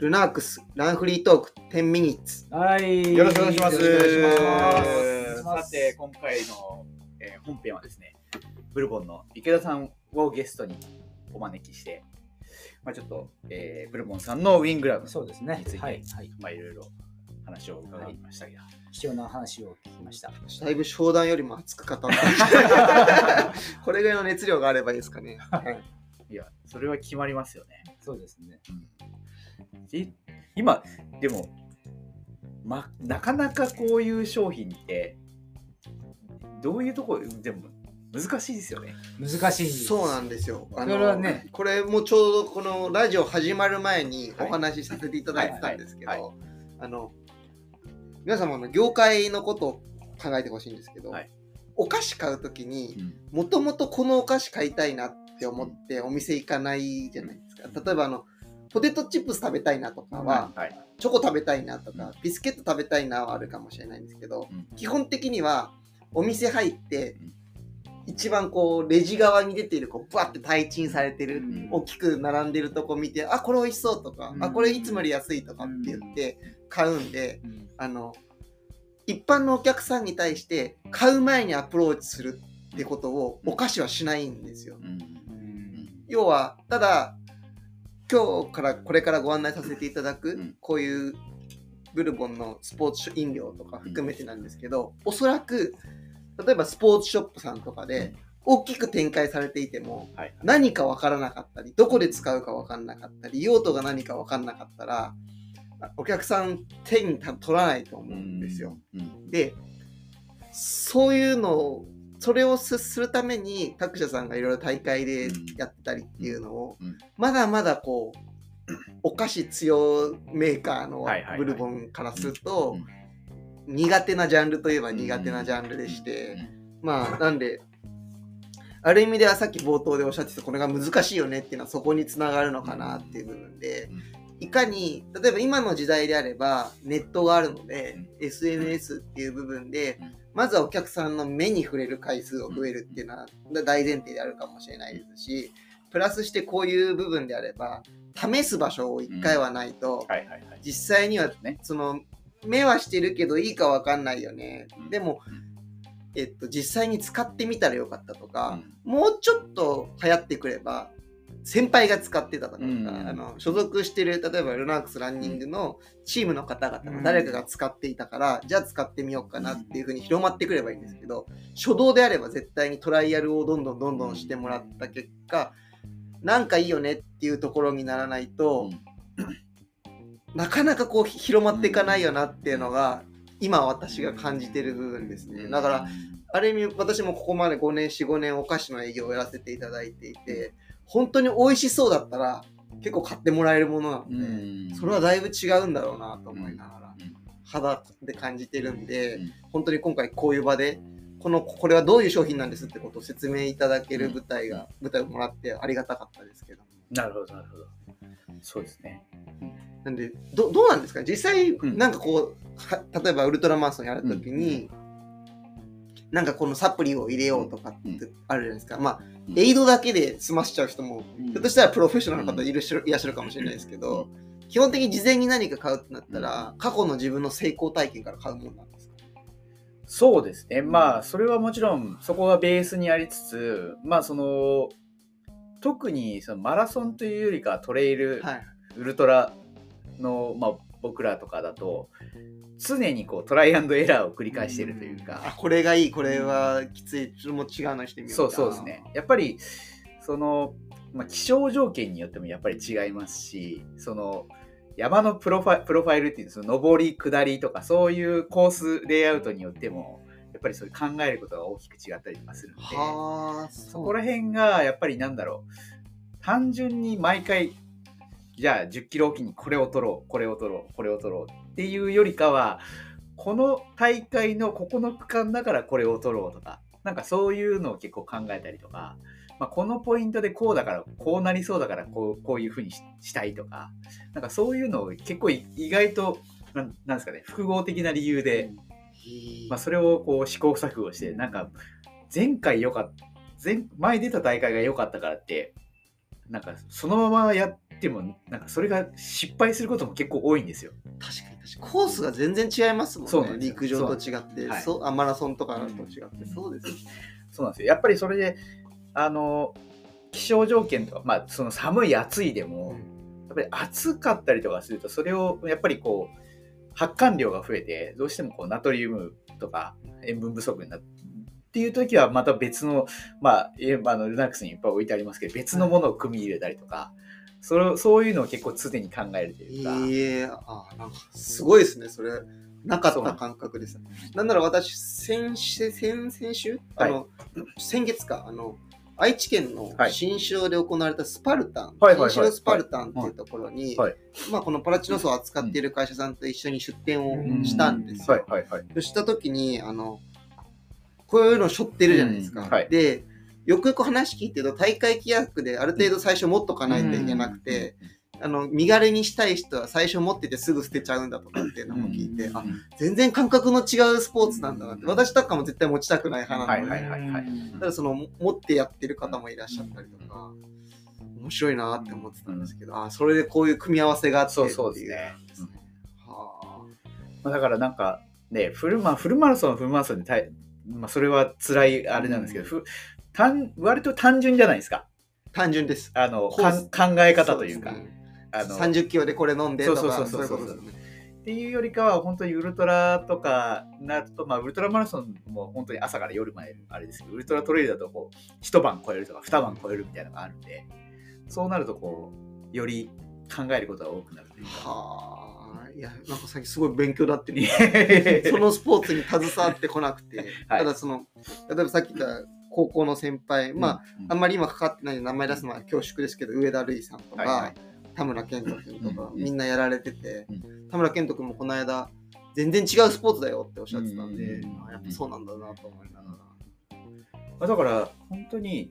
ルナークスランフリートーク10ミニッツ。はい。よろしくお願いします。よろしくお願いしますささて、今回の、えー本編はですね、ブルボンの池田さんをゲストにお招きして、まあ、ちょっと、えーブルボンさんのウィングラブそうですねについ。て、はい。はい。まあ、いろいろ話を伺いましたけど、貴重な話を聞きました。だいぶ商談よりも熱く語った。これぐらいの熱量があればいいですかね。はいいや、それは決まりますよね。そうですね。い今、でも、ま、なかなかこういう商品って、どういうところ、でも難しいですよね。難しい。そうなんですよ。あそれはねこれもちょうどこのラジオ始まる前にお話しさせていただいてたんですけはいど、あの、皆様の業界のことを考えてほしいんですけど、はいお菓子買うときに、もともとこのお菓子買いたいなって思ってお店行かないじゃないですか。例えばあの、ポテトチップス食べたいなとかは、はい。チョコ食べたいなとか、ビスケット食べたいなはあるかもしれないんですけど、うん基本的にはお店入ってうん。一番こうレジ側に出ているこうバッて対陳されてる、うん。大きく並んでるとこ見てあこれ美味しそうとか、うん。あこれいつもより安いとかって言って買うんで、うん。あの一般のお客さんに対して買う前にアプローチするってことをお菓子はしないんですよ。要はただ今日からこれからご案内させていただく、うんこういうブルボンのスポーツ飲料とか含めてなんですけど、おそらく例えばスポーツショップさんとかで大きく展開されていてもはい。何か分からなかったりどこで使うか分からなかったり用途が何か分からなかったらお客さん手に取らないと思うんですよ。うん。でそういうのをそれをすするために各社さんがいろいろ大会でやってたりっていうのを、うん。まだまだこうお菓子強メーカーのブルボンからすると、うん苦手なジャンルといえば苦手なジャンルでして、まあなんである意味ではさっき冒頭でおっしゃってたこれが難しいよねっていうのはそこにつながるのかなっていう部分で、いかに例えば今の時代であればネットがあるので、SNS っていう部分で、うんまずはお客さんの目に触れる回数を増えるっていうのは大前提であるかもしれないですしプラスしてこういう部分であれば試す場所を1回はないと。実際にはね。その目はしてるけどいいかわかんないよね、うん。でも、えっと、実際に使ってみたらよかったとか、うん。もうちょっと流行ってくれば先輩が使ってたとか、うん。あの所属してる例えばルナークスランニングのチームの方々の誰かが使っていたから、じゃあ使ってみようかなっていう風に広まってくればいいんですけど初動であれば絶対にトライアルをどんどんどんどんしてもらった結果なんかいいよねっていうところにならないと、なかなかこう広まっていかないよなっていうのが今私が感じてる部分ですね。だから、ある意味私もここまで5年45年お菓子の営業をやらせていただいていて本当に美味しそうだったら結構買ってもらえるものなので、うん。それはだいぶ違うんだろうなと思いながら、肌で感じてるんで、うん。本当に今回こういう場でこのこれはどういう商品なんですってことを説明いただける舞台が、舞台をもらってありがたかったですけど。もなるほど、なるほど。そうですね。なんでどどうなんですか？実際うん。なんかこう、は例えばウルトラマラソンやるときに、なんかこのサプリを入れようとかってあるじゃないですか、まあうんエイドだけで済ましちゃう人もうん。ひょっとしたらプロフェッショナルの方いるしいらっしゃるかもしれないですけど、基本的に事前に何か買うってなったら、過去の自分の成功体験から買うもんなんですか？そうですね。まあ、それはもちろん、そこがベースにありつつ、まあ、その、特にそのマラソンというよりかはトレイル、はい。ウルトラの、まあ、僕らとかだと、常にこうトライアンドエラーを繰り返しているというあか、これがいい。これはきつい。ちょっともう違うのしてみようそうそうですね。やっぱり、その、まあ、気象条件によってもやっぱり違いますし、その、山のプロファプロファイルっていうその上り下りとかそういうコースレイアウトによってもやっぱりそういう考えることが大きく違ったりとかするのではあそこら辺がやっぱりなんだろう。単純に毎回じゃあ10キロおきにこれを取ろうこれを取ろうこれを取ろうっていうよりかはこの大会のここの区間だからこれを取ろうとかなんかそういうのを結構考えたりとか、まあ、このポイントでこうだからこうなりそうだからこうこういうふうにししたいとかなんかそういうのを結構い意外となんなんですかね複合的な理由で、まあ、それをこう試行錯誤してなんか前回良かった前前出た大会が良かったからってなんかそのままやってもなんかそれが失敗することも結構多いんですよ。確かに確かに。コースが全然違いますもんね。そうなんですよ。陸上と違って。はいそうあマラソンとかと違って、うんそうですよそうなんですよ。やっぱりそれで、あの、気象条件とか、まあ、その寒い暑いでも、やっぱり暑かったりとかすると、それをやっぱりこう、発汗量が増えて、どうしてもこうナトリウムとか塩分不足になって、っていう時はまた別の、まあ、えあのルナックスにいっぱい置いてありますけど、別のものを組み入れたりとか、それをそういうのを結構常に考えるというか、いえ。あなんかすごいですねそれ。なかった感覚ですなんなら私先週先先週、あの先月か。あの愛知県のはい。新城で行われたスパルタン、はいはいはい。新城スパルタンっていうところに、はい。まあ、このパラチノスを扱ってい。る会社さんと一緒に出店をしたんですよ。した時にあのこういうの背負ってるじゃないですか。でよくよく話聞いてると大会規約である程度最初持っとかないといけなくて、あの身軽にしたい人は最初持っててすぐ捨てちゃうんだとかっていうのも聞いて、あ全然感覚の違うスポーツなんだなって私とかも絶対持ちたくない派なので、はいはいはいはい。ただその持ってやってる方もいらっしゃったりとか面白いなって思ってたんですけど、あそれでこういう組み合わせがあってそうそうですね。はまあ、だからなんかねフル,、まあ、フルマラソンはフルマラソンで大、まあ、それは辛いあれなんですけど、ふ単割と単純じゃないですか。あ単純です。あの考え方というか。そですね。あの30キロでこれ飲んでとか。そうそうそうそう。そういうことですね。っていうよりかは本当にウルトラとかなると、まあ、ウルトラマラソンも本当に朝から夜まであれですけどウルトラトレイルだとこう一晩超えるとか二晩超えるみたいなのがあるんでそうなるとこうより考えることが多くなるというか。はあ。いやなんか最近すごい勉強だってる。いやいやいやそのスポーツに携わってこなくて、はい。ただその例えばさっき言った高校の先輩、まあ、あんまり今かかってない名前出すのは恐縮ですけど上田瑠衣さんとか、はいはい。田村健人君とか、うんみんなやられてて、う田村健人君もこの間全然違うスポーツだよっておっしゃってたんで、やっぱそうなんだなと思いながら、まあだから本当に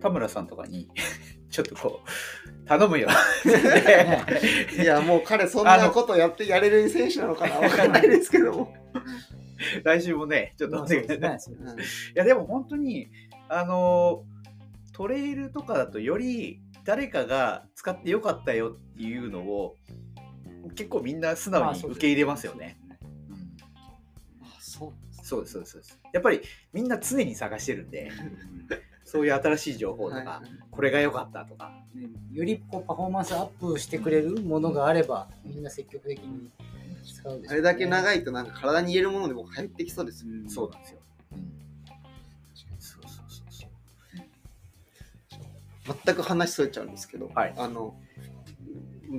田村さんとかに ちょっとこう頼むよ。いやもう彼そんなことやってやれる選手なのかなわかんないですけども、来週もねちょっとまお願いあそうですね。そうですね。うんいやでも本当にあのトレイルとかだとより誰かが使ってよかったよっていうのを結構みんな素直に受け入れますよね。そうですそうですそうです。やっぱりみんな常に探してるんでそういう新しい情報とか、はい。これが良かったとか。ねよりこうパフォーマンスアップしてくれるものがあれば、みんな積極的に使うでしょうね。あれだけ長いとなんか体に入れるものでも入ってきそうですよ。ね。そうなんですよ。そうそうそうそう。全く話それちゃうんですけど、はい。あの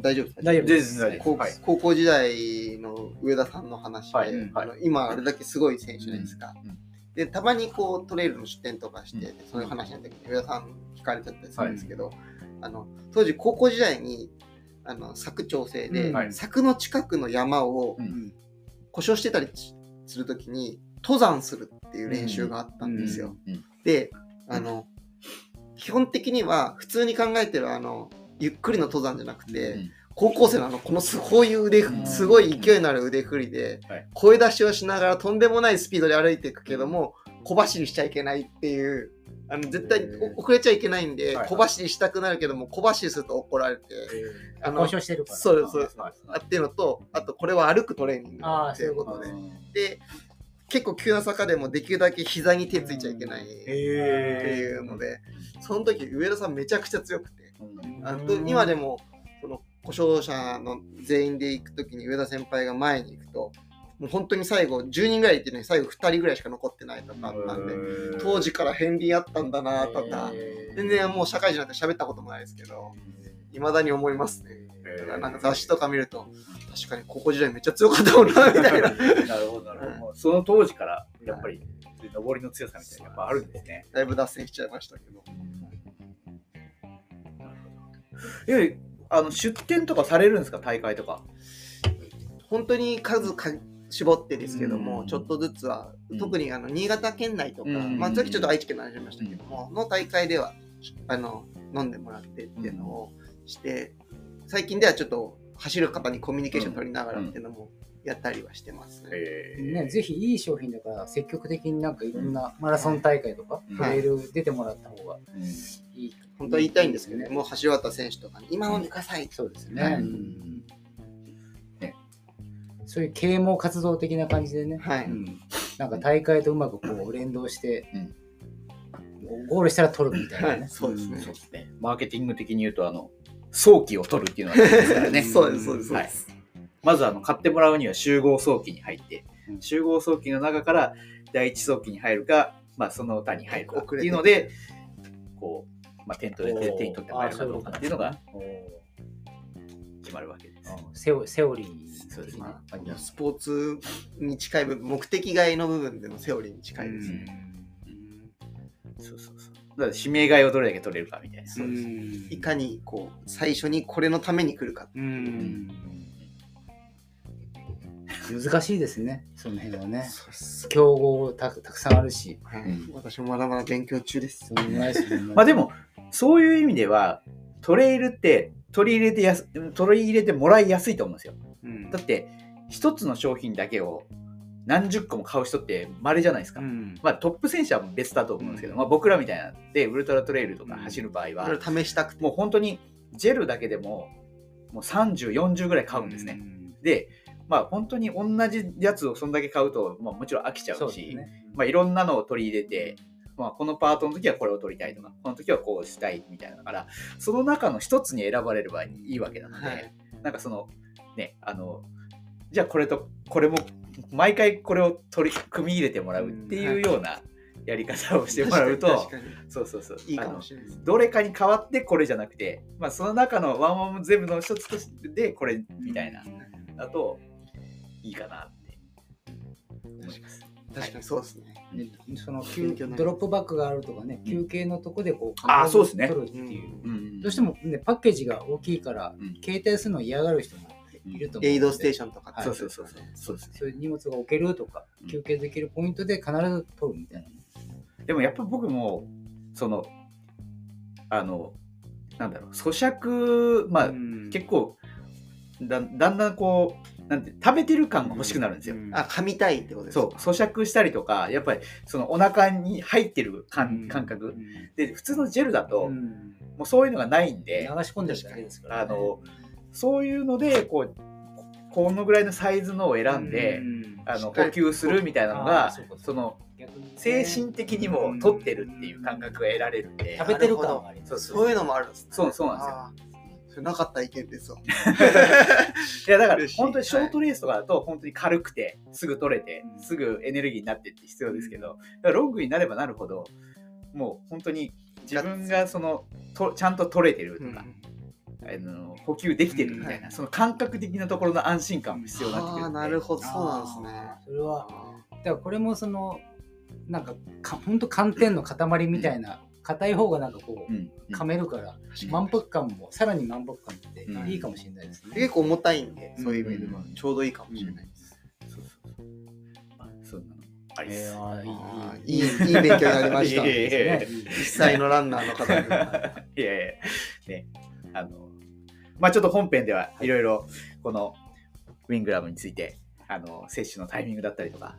大丈夫ですか？大丈夫です。高はい。高校時代の上田さんの話で、はい。あの今あれだけすごい選手じゃないですか。うん。うん。でたまにこうトレイルの出店とかして、うん。そういう話の時に上田さん聞かれちゃったりするんですけど、あの当時高校時代にあの柵調整で、柵の近くの山をうん。故障してたりする時に登山するっていう練習があったんですよ。うん。であの基本的には普通に考えてるあのゆっくりの登山じゃなくて、うん高校生のあのこのすこういう腕うん。すごい勢いのある腕振りで、はい。声出しをしながらとんでもないスピードで歩いていくけども小走りしちゃいけないっていうあの絶対遅れちゃいけないんで、はい小走りしたくなるけども小走りすると怒られて、あの交渉してるから。そうですそうです。はいあっていうのとあとこれは歩くトレーニング。ああ、ってそういううことでね。で結構急な坂でもできるだけ膝に手ついちゃいけないっていうので、その時上田さんめちゃくちゃ強くてうん。あと今でもその故障者の全員で行く時に上田先輩が前に行くともう本当に最後10人ぐらい行ってるのに最後2人ぐらいしか残ってないとかあったんで当時から片鱗あったんだなとか。全然もう社会人になって喋ったこともないですけどいまだに思いますね。だからなんか雑誌とか見ると確かに高校時代めっちゃ強かったもんなみたいな。なるほどなるほど。その当時からやっぱり上りの強さみたいなのやっぱあるんですね。だいぶ脱線しちゃいましたけど。いやあの出店とかされるんですか？大会とか。本当に数か絞ってですけども、うん。ちょっとずつは、うん。特にあの新潟県内とか、うん。まあさっきちょっと愛知県の話しましたけども、の大会ではあの飲んでもらってっていうのをして、最近ではちょっと走る方にコミュニケーション取りながらっていうのもやったりはしてますね。えー。ね、ぜひいい商品だから積極的になんかいろんなマラソン大会とか、うん。トレイル出てもらった方がうん。いい。本当は言いたいんですけどね、もう橋渡選手とかに、今飲んでください。そうですね。そういう啓蒙活動的な感じでね、はい。うんなんか大会とうまくこう連動して、ゴールしたら取るみたいなね。はいそうですねそうですね。マーケティング的に言うと、あの、早期を取るっていうのが大事ですからね。そうです、そうです、そうはいです。まずあの買ってもらうには集合早期に入って、うん集合早期の中から第一早期に入るか、まあ、その他に入るかっていうので、こう、まあ、点取れておー手に取ってもらえるかどうかっていうのが決まるわけです。セオセオリーそうですねな感じなんですスポーツに近い部分、目的外の部分でのセオリーに近いですね。そうそうそう。だから指名買いをどれだけ取れるかみたいな。そうですいかにこう最初にこれのために来るか。うん難しいですね、その辺はね。競合たたくさんあるし。はいうん私もまだまだ勉強中ですねまあでも、そういう意味では、トレイルって取り入れてやす取り入れてもらいやすいと思うんですよ。うんだって、一つの商品だけを何十個も買う人って稀じゃないですか。うんまあトップ選手は別だと思うんですけど、うんまあ僕らみたいなでウルトラトレイルとか走る場合は、いろいろ試したくて。もう本当にジェルだけでももう30、40ぐらい買うんですね。で、まあ本当に同じやつをそんだけ買うと、まあもちろん飽きちゃうし、ね。まあいろんなのを取り入れて、まあこのパートの時はこれを取りたいとか、この時はこうしたいみたいなだから、その中の一つに選ばれればいいわけなので、はいなんかその、ね、あの、じゃあこれとこれも、毎回これを取り組み入れてもらうっていうようなやり方をしてもらうと、そうそうそう。いいかもしれないです。どれかに変わってこれじゃなくて、まあ、その中のワンワン全部の一つとしてこれみたいなだといいかなって思います。確かにそうですね。ねそのドロップバッグがあるとかね、休憩のとこでこう、あーそうですね。取るっていう。うん。どうしてもね、パッケージが大きいから、うん。携帯するの嫌がる人もいると思う。エイドステーションとかはい。そうそうそうそう。そうですね。そういう荷物が置けるとかうん、休憩できるポイントで必ず取るみたいな。ね。でもやっぱ僕もそのあのなんだろう咀嚼まあ、うん。結構だだんだんこうなんて食べてる感が欲しくなるんですよ。あ、噛みたいってことですそう。咀嚼したりとかやっぱりそのお腹に入ってる感,、うん。感覚。うん。で普通のジェルだと、うん。もうそういうのがないん流で、し込んでるだけですから、ね。あのそういうのでこうこのぐらいのサイズのを選んで、うんあの補給するみたいなのあがーそうかその精神的にも取ってるっていう感覚が得られるんで、食べてる感。そうそうそう。いうのもあるんですね。そうそうなんですよそれなかったらいけん。ですわ。いやだから本当にショートレースとかだと本当に軽くてすぐ取れてうん。すぐエネルギーになってって必要ですけどロングになればなるほどもう本当に自分がそのとちゃんと取れてるとか、あの補給できてるみたいな、うんその感覚的なところの安心感も必要になってくるなるほど、そうなんですね。それは、だからこれもその、なんかか、ほんと寒天の塊みたいな、硬い方がなんかこう、うんうん。噛めるから、満腹感も、さらに満腹感ってうん。いいかもしれないですね。結構重たいんで、そういう意味では。うん。ちょうどいいかもしれないです。そうそうそう。まあそんなのありいいいい、勉強になりました。実際のランナーの方に。いやいや、ね、あの、まあちょっと本編ではいろいろ、このウィングラムについて、あの、接種のタイミングだったりとか、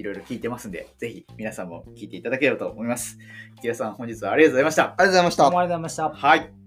いろいろ聞いてますんで、ぜひ皆さんも聞いていただければと思います。木田さん、本日はありがとうございました。ありがとうございましたどうも。ありがとうございました。はい。